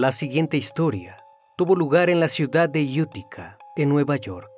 La siguiente historia tuvo lugar en la ciudad de Utica, en Nueva York.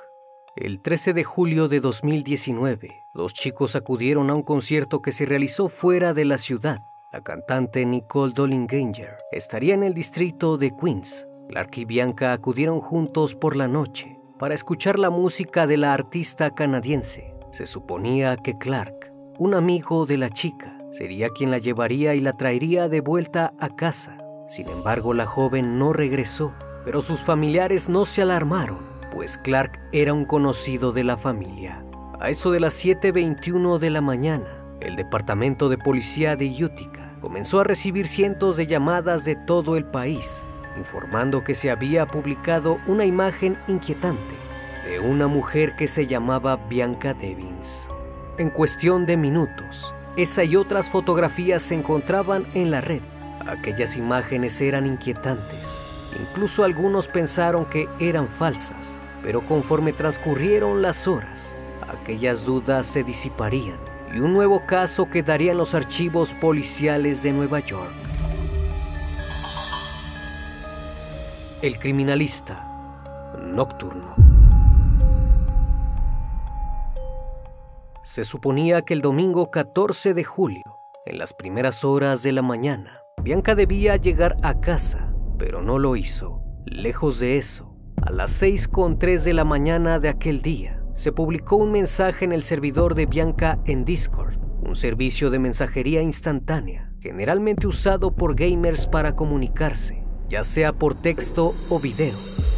El 13 de julio de 2019, los chicos acudieron a un concierto que se realizó fuera de la ciudad. La cantante Nicole Dollinger estaría en el distrito de Queens. Clark y Bianca acudieron juntos por la noche para escuchar la música de la artista canadiense. Se suponía que Clark, un amigo de la chica, sería quien la llevaría y la traería de vuelta a casa. Sin embargo, la joven no regresó, pero sus familiares no se alarmaron, pues Clark era un conocido de la familia. A eso de las 7.21 de la mañana, el Departamento de Policía de Utica comenzó a recibir cientos de llamadas de todo el país, informando que se había publicado una imagen inquietante de una mujer que se llamaba Bianca Devins. En cuestión de minutos, esa y otras fotografías se encontraban en la red Aquellas imágenes eran inquietantes. Incluso algunos pensaron que eran falsas, pero conforme transcurrieron las horas, aquellas dudas se disiparían y un nuevo caso quedaría en los archivos policiales de Nueva York. El criminalista nocturno. Se suponía que el domingo 14 de julio, en las primeras horas de la mañana, Bianca debía llegar a casa, pero no lo hizo. Lejos de eso, a las 6.3 de la mañana de aquel día, se publicó un mensaje en el servidor de Bianca en Discord, un servicio de mensajería instantánea, generalmente usado por gamers para comunicarse, ya sea por texto o video.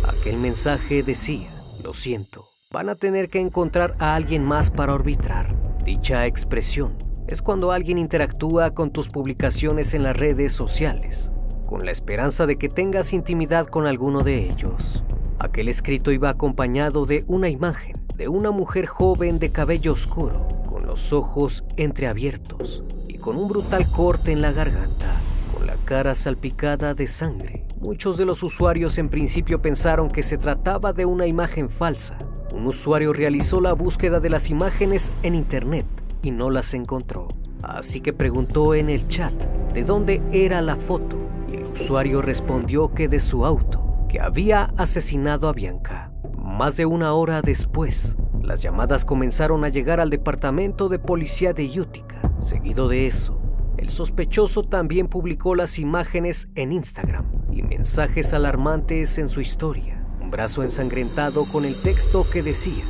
Aquel mensaje decía, lo siento, van a tener que encontrar a alguien más para arbitrar. Dicha expresión es cuando alguien interactúa con tus publicaciones en las redes sociales, con la esperanza de que tengas intimidad con alguno de ellos. Aquel escrito iba acompañado de una imagen de una mujer joven de cabello oscuro, con los ojos entreabiertos y con un brutal corte en la garganta, con la cara salpicada de sangre. Muchos de los usuarios en principio pensaron que se trataba de una imagen falsa. Un usuario realizó la búsqueda de las imágenes en Internet y no las encontró. Así que preguntó en el chat de dónde era la foto y el usuario respondió que de su auto, que había asesinado a Bianca. Más de una hora después, las llamadas comenzaron a llegar al departamento de policía de Utica. Seguido de eso, el sospechoso también publicó las imágenes en Instagram y mensajes alarmantes en su historia. Un brazo ensangrentado con el texto que decía,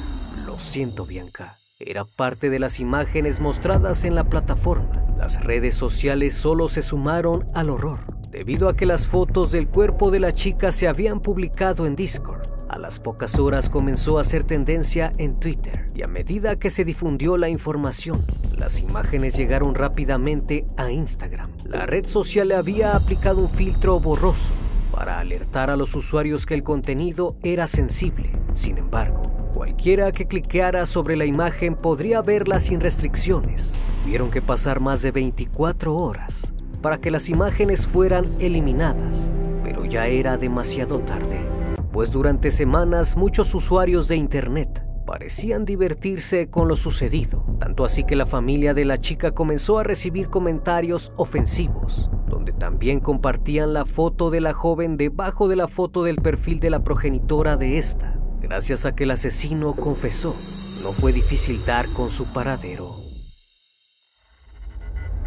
lo siento Bianca, era parte de las imágenes mostradas en la plataforma. Las redes sociales solo se sumaron al horror, debido a que las fotos del cuerpo de la chica se habían publicado en Discord. A las pocas horas comenzó a hacer tendencia en Twitter y a medida que se difundió la información, las imágenes llegaron rápidamente a Instagram. La red social había aplicado un filtro borroso para alertar a los usuarios que el contenido era sensible. Sin embargo, cualquiera que cliqueara sobre la imagen podría verla sin restricciones. Tuvieron que pasar más de 24 horas para que las imágenes fueran eliminadas, pero ya era demasiado tarde, pues durante semanas muchos usuarios de Internet parecían divertirse con lo sucedido, tanto así que la familia de la chica comenzó a recibir comentarios ofensivos, donde también compartían la foto de la joven debajo de la foto del perfil de la progenitora de esta. Gracias a que el asesino confesó, no fue difícil dar con su paradero.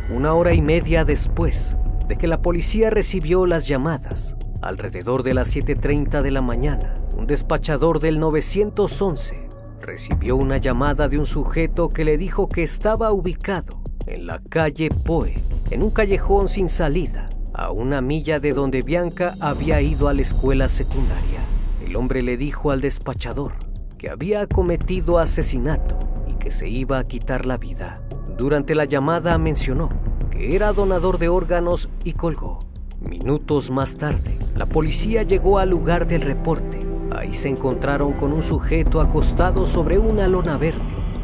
Una hora y media después, de que la policía recibió las llamadas. Alrededor de las 7.30 de la mañana, un despachador del 911 recibió una llamada de un sujeto que le dijo que estaba ubicado en la calle Poe, en un callejón sin salida, a una milla de donde Bianca había ido a la escuela secundaria. Hombre le dijo al despachador que había cometido asesinato y que se iba a quitar la vida. Durante la llamada mencionó que era donador de órganos y colgó. Minutos más tarde, la policía llegó al lugar del reporte. Ahí se encontraron con un sujeto acostado sobre una lona verde,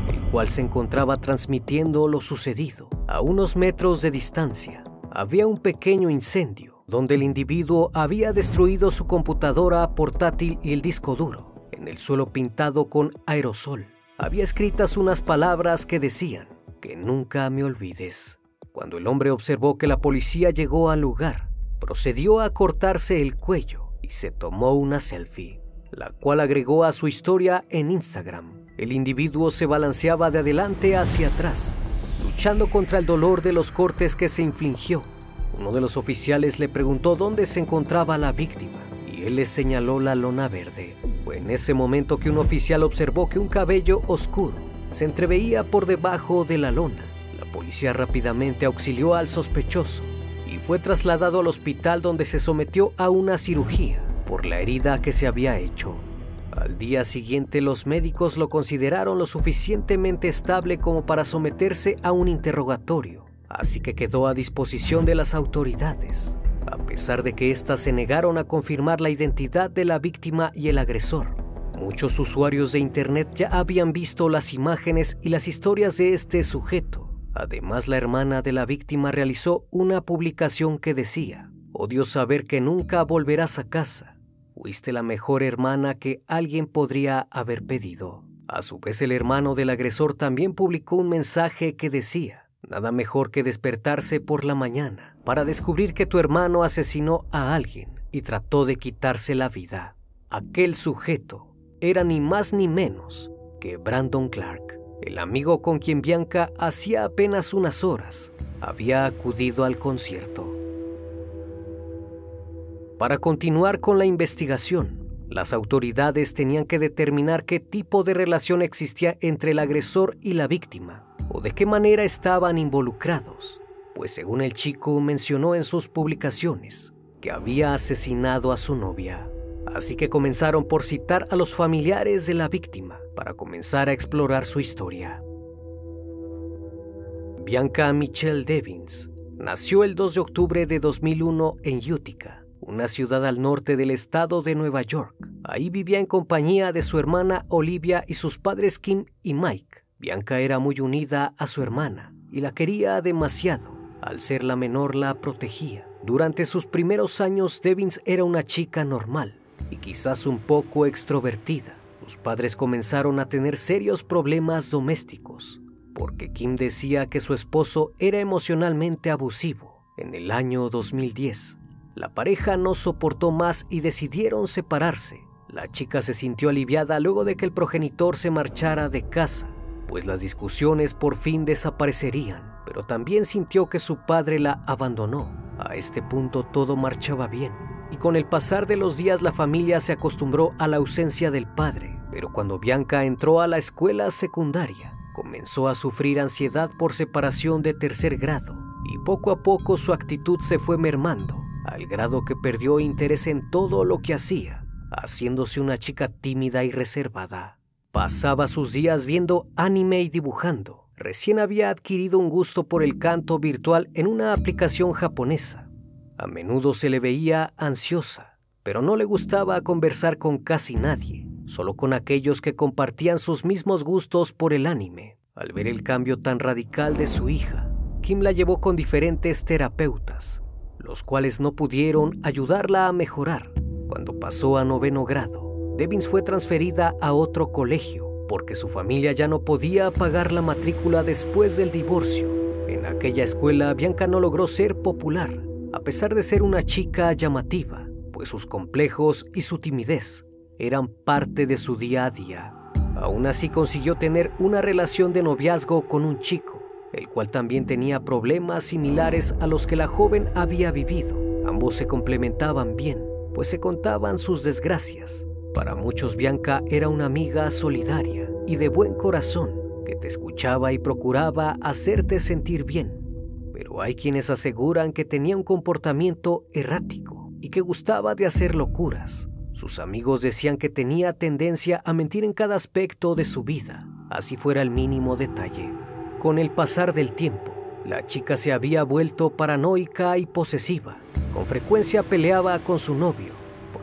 el cual se encontraba transmitiendo lo sucedido. A unos metros de distancia, había un pequeño incendio donde el individuo había destruido su computadora portátil y el disco duro. En el suelo pintado con aerosol, había escritas unas palabras que decían, que nunca me olvides. Cuando el hombre observó que la policía llegó al lugar, procedió a cortarse el cuello y se tomó una selfie, la cual agregó a su historia en Instagram. El individuo se balanceaba de adelante hacia atrás, luchando contra el dolor de los cortes que se infligió. Uno de los oficiales le preguntó dónde se encontraba la víctima y él le señaló la lona verde. Fue en ese momento que un oficial observó que un cabello oscuro se entreveía por debajo de la lona. La policía rápidamente auxilió al sospechoso y fue trasladado al hospital donde se sometió a una cirugía por la herida que se había hecho. Al día siguiente los médicos lo consideraron lo suficientemente estable como para someterse a un interrogatorio, así que quedó a disposición de las autoridades, a pesar de que éstas se negaron a confirmar la identidad de la víctima y el agresor. Muchos usuarios de Internet ya habían visto las imágenes y las historias de este sujeto. Además, la hermana de la víctima realizó una publicación que decía, odio saber que nunca volverás a casa. Fuiste la mejor hermana que alguien podría haber pedido. A su vez, el hermano del agresor también publicó un mensaje que decía, nada mejor que despertarse por la mañana para descubrir que tu hermano asesinó a alguien y trató de quitarse la vida. Aquel sujeto era ni más ni menos que Brandon Clark, el amigo con quien Bianca hacía apenas unas horas había acudido al concierto. Para continuar con la investigación, las autoridades tenían que determinar qué tipo de relación existía entre el agresor y la víctima, o de qué manera estaban involucrados, pues según el chico mencionó en sus publicaciones que había asesinado a su novia. Así que comenzaron por citar a los familiares de la víctima para comenzar a explorar su historia. Bianca Michelle Devins nació el 2 de octubre de 2001 en Utica, una ciudad al norte del estado de Nueva York. Ahí vivía en compañía de su hermana Olivia y sus padres Kim y Mike. Bianca era muy unida a su hermana y la quería demasiado. Al ser la menor la protegía. Durante sus primeros años Devins era una chica normal, y quizás un poco extrovertida, sus padres comenzaron a tener serios problemas domésticos, porque Kim decía que su esposo era emocionalmente abusivo. En el año 2010, la pareja no soportó más y decidieron separarse. La chica se sintió aliviada luego de que el progenitor se marchara de casa, pues las discusiones por fin desaparecerían, pero también sintió que su padre la abandonó. A este punto todo marchaba bien, y con el pasar de los días la familia se acostumbró a la ausencia del padre, pero cuando Bianca entró a la escuela secundaria, comenzó a sufrir ansiedad por separación de tercer grado y poco a poco su actitud se fue mermando, al grado que perdió interés en todo lo que hacía, haciéndose una chica tímida y reservada. Pasaba sus días viendo anime y dibujando. Recién había adquirido un gusto por el canto virtual en una aplicación japonesa a menudo se le veía ansiosa, pero no le gustaba conversar con casi nadie, solo con aquellos que compartían sus mismos gustos por el anime. Al ver el cambio tan radical de su hija, Kim la llevó con diferentes terapeutas, los cuales no pudieron ayudarla a mejorar. Cuando pasó a noveno grado, Devins fue transferida a otro colegio porque su familia ya no podía pagar la matrícula después del divorcio. En aquella escuela, Bianca no logró ser popular a pesar de ser una chica llamativa, pues sus complejos y su timidez eran parte de su día a día. Aún así consiguió tener una relación de noviazgo con un chico, el cual también tenía problemas similares a los que la joven había vivido. Ambos se complementaban bien, pues se contaban sus desgracias. Para muchos Bianca era una amiga solidaria y de buen corazón que te escuchaba y procuraba hacerte sentir bien. Pero hay quienes aseguran que tenía un comportamiento errático y que gustaba de hacer locuras. Sus amigos decían que tenía tendencia a mentir en cada aspecto de su vida, así fuera el mínimo detalle. Con el pasar del tiempo, la chica se había vuelto paranoica y posesiva. Con frecuencia peleaba con su novio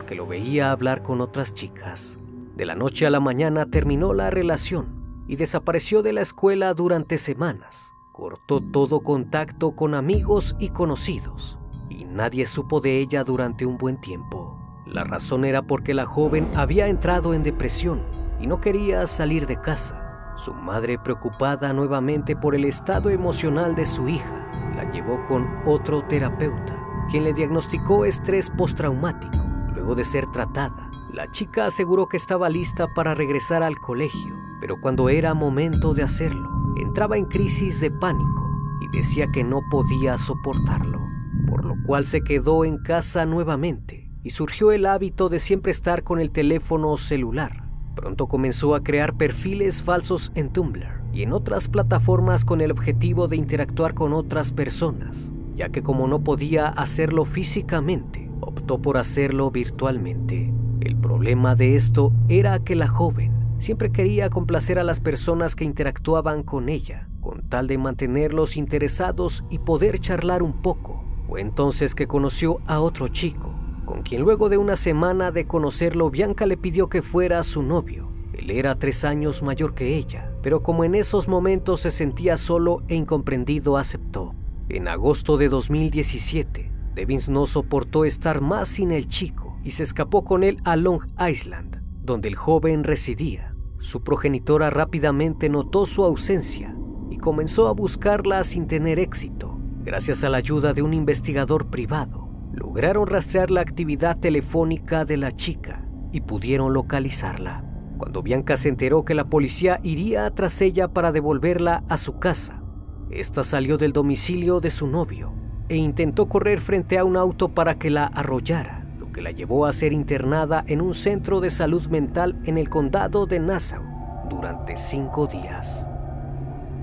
porque lo veía hablar con otras chicas. De la noche a la mañana terminó la relación y desapareció de la escuela durante semanas. Cortó todo contacto con amigos y conocidos y nadie supo de ella durante un buen tiempo. La razón era porque la joven había entrado en depresión y no quería salir de casa. Su madre, preocupada nuevamente por el estado emocional de su hija, la llevó con otro terapeuta, quien le diagnosticó estrés postraumático. Luego de ser tratada, la chica aseguró que estaba lista para regresar al colegio, pero cuando era momento de hacerlo, entraba en crisis de pánico y decía que no podía soportarlo, por lo cual se quedó en casa nuevamente y surgió el hábito de siempre estar con el teléfono celular. Pronto comenzó a crear perfiles falsos en Tumblr y en otras plataformas con el objetivo de interactuar con otras personas, ya que como no podía hacerlo físicamente, por hacerlo virtualmente. El problema de esto era que la joven siempre quería complacer a las personas que interactuaban con ella, con tal de mantenerlos interesados y poder charlar un poco. Fue entonces que conoció a otro chico, con quien luego de una semana de conocerlo, Bianca le pidió que fuera su novio. Él era tres años mayor que ella, pero como en esos momentos se sentía solo e incomprendido, aceptó. En agosto de 2017, Devins no soportó estar más sin el chico y se escapó con él a Long Island, donde el joven residía. Su progenitora rápidamente notó su ausencia y comenzó a buscarla sin tener éxito. Gracias a la ayuda de un investigador privado, lograron rastrear la actividad telefónica de la chica y pudieron localizarla. Cuando Bianca se enteró que la policía iría tras ella para devolverla a su casa, esta salió del domicilio de su novio e intentó correr frente a un auto para que la arrollara, lo que la llevó a ser internada en un centro de salud mental en el condado de Nassau durante cinco días.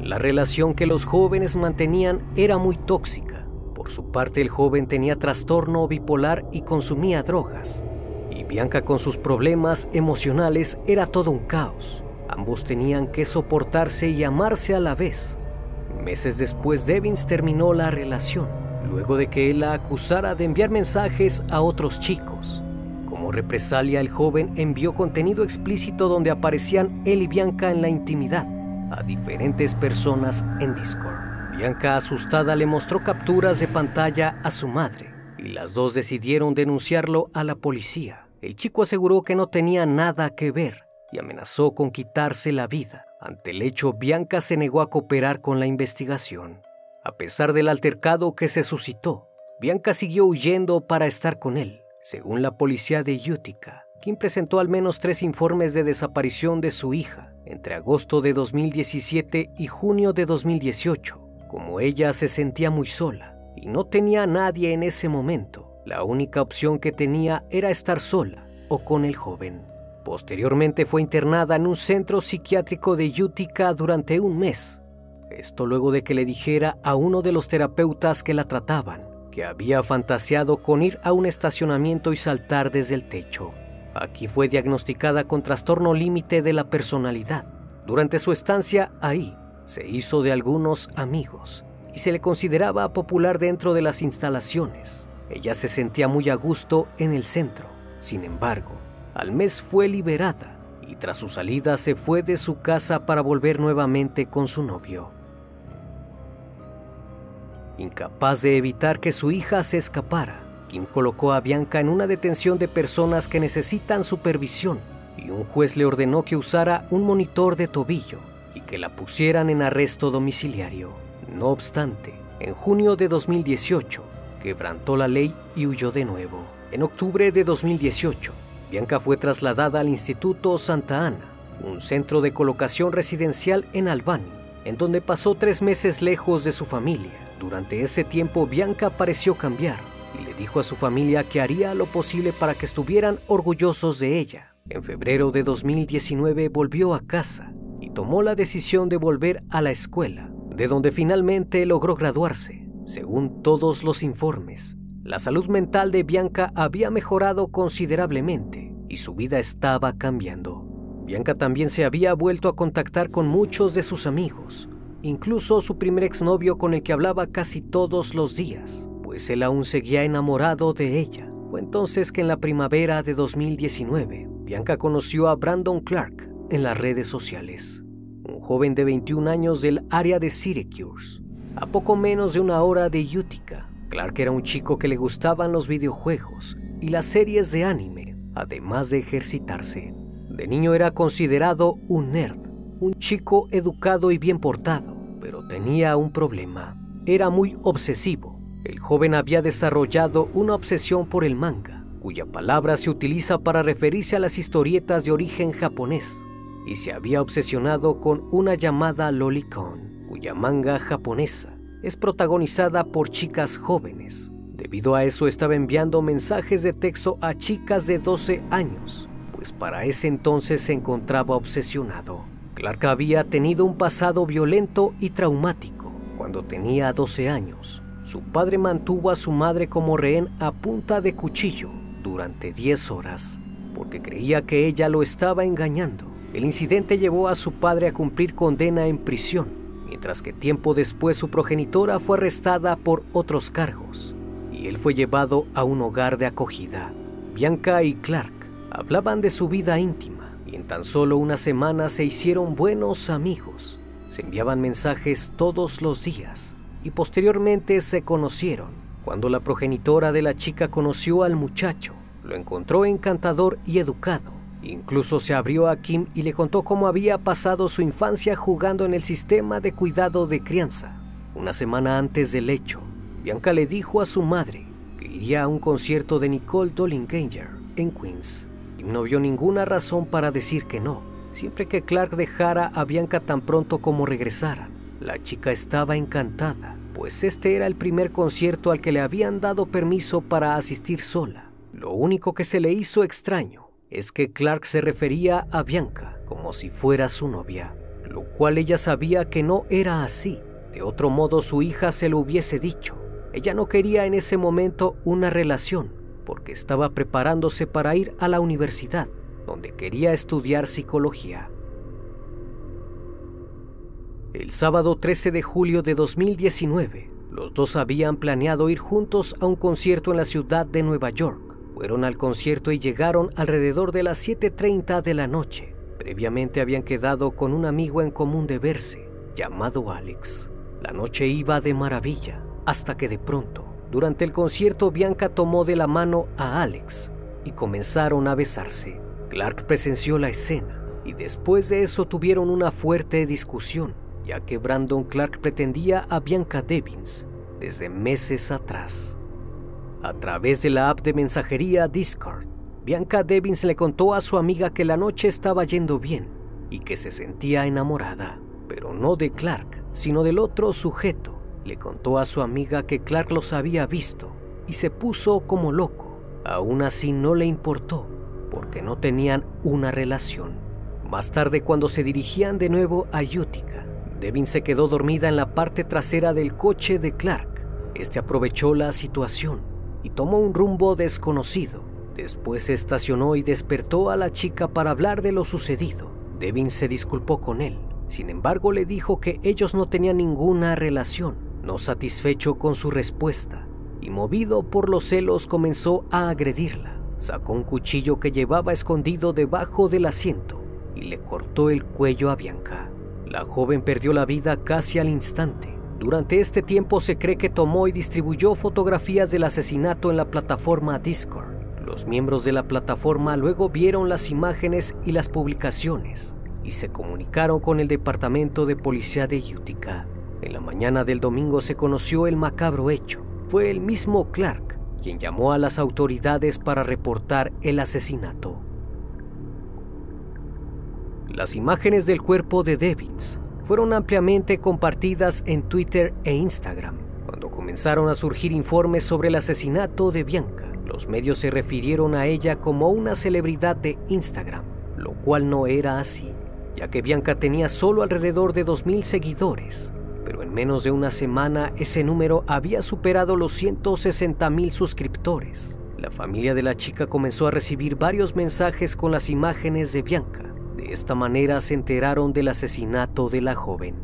La relación que los jóvenes mantenían era muy tóxica por su parte, el joven tenía trastorno bipolar y consumía drogas. Y Bianca con sus problemas emocionales era todo un caos. Ambos tenían que soportarse y amarse a la vez. Meses después, Devins terminó la relación, luego de que él la acusara de enviar mensajes a otros chicos. Como represalia, el joven envió contenido explícito donde aparecían él y Bianca en la intimidad a diferentes personas en Discord. Bianca, asustada, le mostró capturas de pantalla a su madre y las dos decidieron denunciarlo a la policía. El chico aseguró que no tenía nada que ver y amenazó con quitarse la vida. Ante el hecho, Bianca se negó a cooperar con la investigación. A pesar del altercado que se suscitó, Bianca siguió huyendo para estar con él. Según la policía de Utica, quien presentó al menos tres informes de desaparición de su hija entre agosto de 2017 y junio de 2018. Como ella se sentía muy sola y no tenía a nadie en ese momento, la única opción que tenía era estar sola o con el joven. Posteriormente fue internada en un centro psiquiátrico de Utica durante un mes. Esto luego de que le dijera a uno de los terapeutas que la trataban que había fantaseado con ir a un estacionamiento y saltar desde el techo. Aquí fue diagnosticada con trastorno límite de la personalidad. Durante su estancia ahí, se hizo de algunos amigos y se le consideraba popular dentro de las instalaciones. Ella se sentía muy a gusto en el centro. Sin embargo, al mes fue liberada y tras su salida se fue de su casa para volver nuevamente con su novio. Incapaz de evitar que su hija se escapara, Kim colocó a Bianca en una detención de personas que necesitan supervisión y un juez le ordenó que usara un monitor de tobillo que la pusieran en arresto domiciliario. No obstante, en junio de 2018, quebrantó la ley y huyó de nuevo. En octubre de 2018, Bianca fue trasladada al Instituto Santa Ana, un centro de colocación residencial en Albany. en donde pasó tres meses lejos de su familia. Durante ese tiempo Bianca pareció cambiar y le dijo a su familia que haría lo posible para que estuvieran orgullosos de ella. En febrero de 2019 volvió a casa y tomó la decisión de volver a la escuela, de donde finalmente logró graduarse. Según todos los informes, la salud mental de Bianca había mejorado considerablemente y su vida estaba cambiando. Bianca también se había vuelto a contactar con muchos de sus amigos, incluso su primer exnovio con el que hablaba casi todos los días, pues él aún seguía enamorado de ella. Fue entonces que en la primavera de 2019, Bianca conoció a Brandon Clark en las redes sociales, un joven de 21 años del área de Syracuse, a poco menos de una hora de Utica. Clark era un chico que le gustaban los videojuegos y las series de anime, además de ejercitarse. De niño era considerado un nerd, un chico educado y bien portado, pero tenía un problema. Era muy obsesivo. El joven había desarrollado una obsesión por el manga, cuya palabra se utiliza para referirse a las historietas de origen japonés, y se había obsesionado con una llamada Lolicon, cuya manga japonesa es protagonizada por chicas jóvenes. Debido a eso estaba enviando mensajes de texto a chicas de 12 años pues para ese entonces se encontraba obsesionado. Clark había tenido un pasado violento y traumático. Cuando tenía 12 años, su padre mantuvo a su madre como rehén a punta de cuchillo durante 10 horas, porque creía que ella lo estaba engañando. El incidente llevó a su padre a cumplir condena en prisión, mientras que tiempo después su progenitora fue arrestada por otros cargos, y él fue llevado a un hogar de acogida. Bianca y Clark Hablaban de su vida íntima y en tan solo una semana se hicieron buenos amigos. Se enviaban mensajes todos los días y posteriormente se conocieron. Cuando la progenitora de la chica conoció al muchacho, lo encontró encantador y educado. Incluso se abrió a Kim y le contó cómo había pasado su infancia jugando en el sistema de cuidado de crianza. Una semana antes del hecho, Bianca le dijo a su madre que iría a un concierto de Nicole Dollinger en Queens no vio ninguna razón para decir que no, siempre que Clark dejara a Bianca tan pronto como regresara. La chica estaba encantada, pues este era el primer concierto al que le habían dado permiso para asistir sola. Lo único que se le hizo extraño es que Clark se refería a Bianca como si fuera su novia, lo cual ella sabía que no era así. De otro modo su hija se lo hubiese dicho. Ella no quería en ese momento una relación, porque estaba preparándose para ir a la universidad, donde quería estudiar psicología. El sábado 13 de julio de 2019, los dos habían planeado ir juntos a un concierto en la ciudad de Nueva York. Fueron al concierto y llegaron alrededor de las 7.30 de la noche. Previamente habían quedado con un amigo en común de verse, llamado Alex. La noche iba de maravilla, hasta que de pronto durante el concierto, Bianca tomó de la mano a Alex y comenzaron a besarse. Clark presenció la escena y después de eso tuvieron una fuerte discusión, ya que Brandon Clark pretendía a Bianca Devins desde meses atrás. A través de la app de mensajería Discord, Bianca Devins le contó a su amiga que la noche estaba yendo bien y que se sentía enamorada, pero no de Clark, sino del otro sujeto le contó a su amiga que Clark los había visto y se puso como loco. Aún así no le importó, porque no tenían una relación. Más tarde, cuando se dirigían de nuevo a Utica, Devin se quedó dormida en la parte trasera del coche de Clark. Este aprovechó la situación y tomó un rumbo desconocido. Después se estacionó y despertó a la chica para hablar de lo sucedido. Devin se disculpó con él. Sin embargo, le dijo que ellos no tenían ninguna relación no satisfecho con su respuesta, y movido por los celos comenzó a agredirla. Sacó un cuchillo que llevaba escondido debajo del asiento y le cortó el cuello a Bianca. La joven perdió la vida casi al instante. Durante este tiempo se cree que tomó y distribuyó fotografías del asesinato en la plataforma Discord. Los miembros de la plataforma luego vieron las imágenes y las publicaciones y se comunicaron con el departamento de policía de Utica. En la mañana del domingo se conoció el macabro hecho. Fue el mismo Clark quien llamó a las autoridades para reportar el asesinato. Las imágenes del cuerpo de Devins fueron ampliamente compartidas en Twitter e Instagram. Cuando comenzaron a surgir informes sobre el asesinato de Bianca, los medios se refirieron a ella como una celebridad de Instagram, lo cual no era así, ya que Bianca tenía solo alrededor de 2.000 seguidores, en menos de una semana ese número había superado los 160.000 suscriptores. La familia de la chica comenzó a recibir varios mensajes con las imágenes de Bianca. De esta manera se enteraron del asesinato de la joven.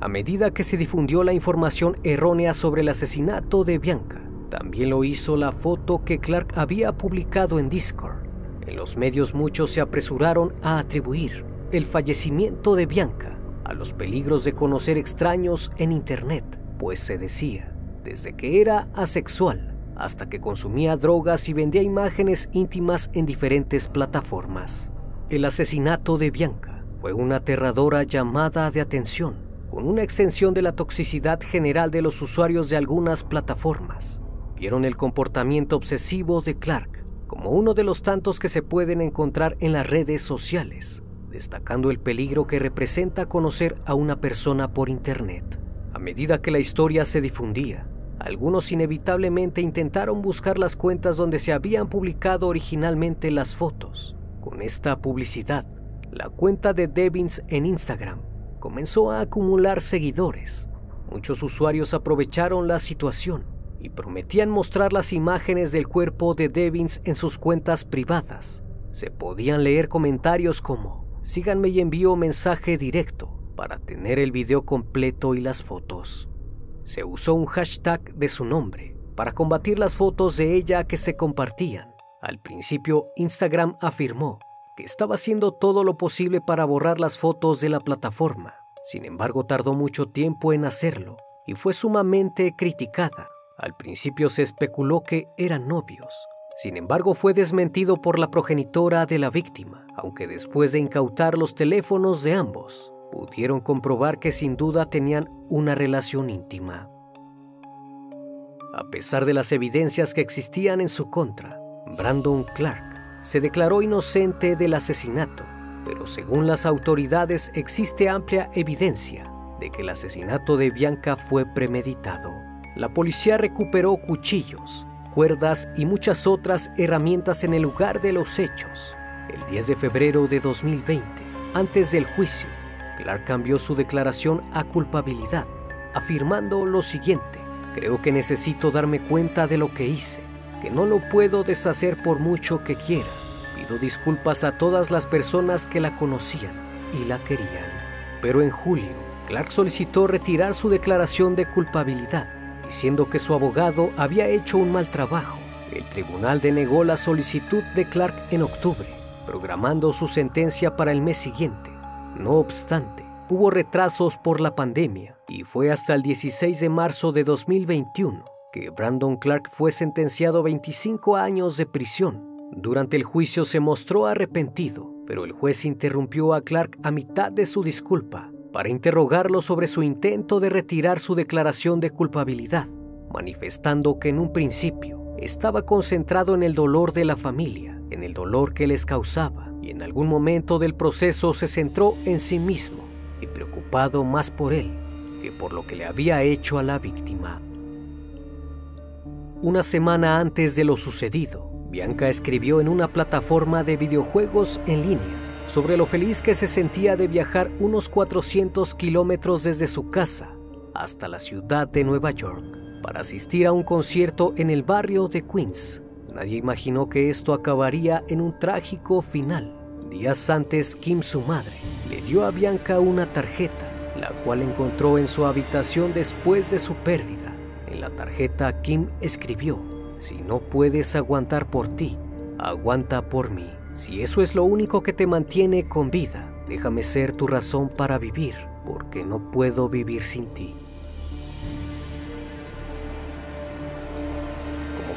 A medida que se difundió la información errónea sobre el asesinato de Bianca, también lo hizo la foto que Clark había publicado en Discord. En los medios muchos se apresuraron a atribuir el fallecimiento de Bianca a los peligros de conocer extraños en Internet, pues se decía, desde que era asexual hasta que consumía drogas y vendía imágenes íntimas en diferentes plataformas. El asesinato de Bianca fue una aterradora llamada de atención, con una extensión de la toxicidad general de los usuarios de algunas plataformas vieron el comportamiento obsesivo de Clark como uno de los tantos que se pueden encontrar en las redes sociales, destacando el peligro que representa conocer a una persona por Internet. A medida que la historia se difundía, algunos inevitablemente intentaron buscar las cuentas donde se habían publicado originalmente las fotos. Con esta publicidad, la cuenta de Devins en Instagram comenzó a acumular seguidores. Muchos usuarios aprovecharon la situación y prometían mostrar las imágenes del cuerpo de Devins en sus cuentas privadas. Se podían leer comentarios como, síganme y envío mensaje directo para tener el video completo y las fotos. Se usó un hashtag de su nombre para combatir las fotos de ella que se compartían. Al principio, Instagram afirmó que estaba haciendo todo lo posible para borrar las fotos de la plataforma. Sin embargo, tardó mucho tiempo en hacerlo y fue sumamente criticada al principio se especuló que eran novios. Sin embargo, fue desmentido por la progenitora de la víctima, aunque después de incautar los teléfonos de ambos, pudieron comprobar que sin duda tenían una relación íntima. A pesar de las evidencias que existían en su contra, Brandon Clark se declaró inocente del asesinato, pero según las autoridades existe amplia evidencia de que el asesinato de Bianca fue premeditado la policía recuperó cuchillos, cuerdas y muchas otras herramientas en el lugar de los hechos. El 10 de febrero de 2020, antes del juicio, Clark cambió su declaración a culpabilidad, afirmando lo siguiente, creo que necesito darme cuenta de lo que hice, que no lo puedo deshacer por mucho que quiera. Pido disculpas a todas las personas que la conocían y la querían. Pero en julio, Clark solicitó retirar su declaración de culpabilidad diciendo que su abogado había hecho un mal trabajo. El tribunal denegó la solicitud de Clark en octubre, programando su sentencia para el mes siguiente. No obstante, hubo retrasos por la pandemia y fue hasta el 16 de marzo de 2021 que Brandon Clark fue sentenciado a 25 años de prisión. Durante el juicio se mostró arrepentido, pero el juez interrumpió a Clark a mitad de su disculpa para interrogarlo sobre su intento de retirar su declaración de culpabilidad, manifestando que en un principio estaba concentrado en el dolor de la familia, en el dolor que les causaba, y en algún momento del proceso se centró en sí mismo y preocupado más por él que por lo que le había hecho a la víctima. Una semana antes de lo sucedido, Bianca escribió en una plataforma de videojuegos en línea sobre lo feliz que se sentía de viajar unos 400 kilómetros desde su casa hasta la ciudad de Nueva York para asistir a un concierto en el barrio de Queens. Nadie imaginó que esto acabaría en un trágico final. Días antes, Kim, su madre, le dio a Bianca una tarjeta, la cual encontró en su habitación después de su pérdida. En la tarjeta, Kim escribió, si no puedes aguantar por ti, aguanta por mí. Si eso es lo único que te mantiene con vida, déjame ser tu razón para vivir, porque no puedo vivir sin ti.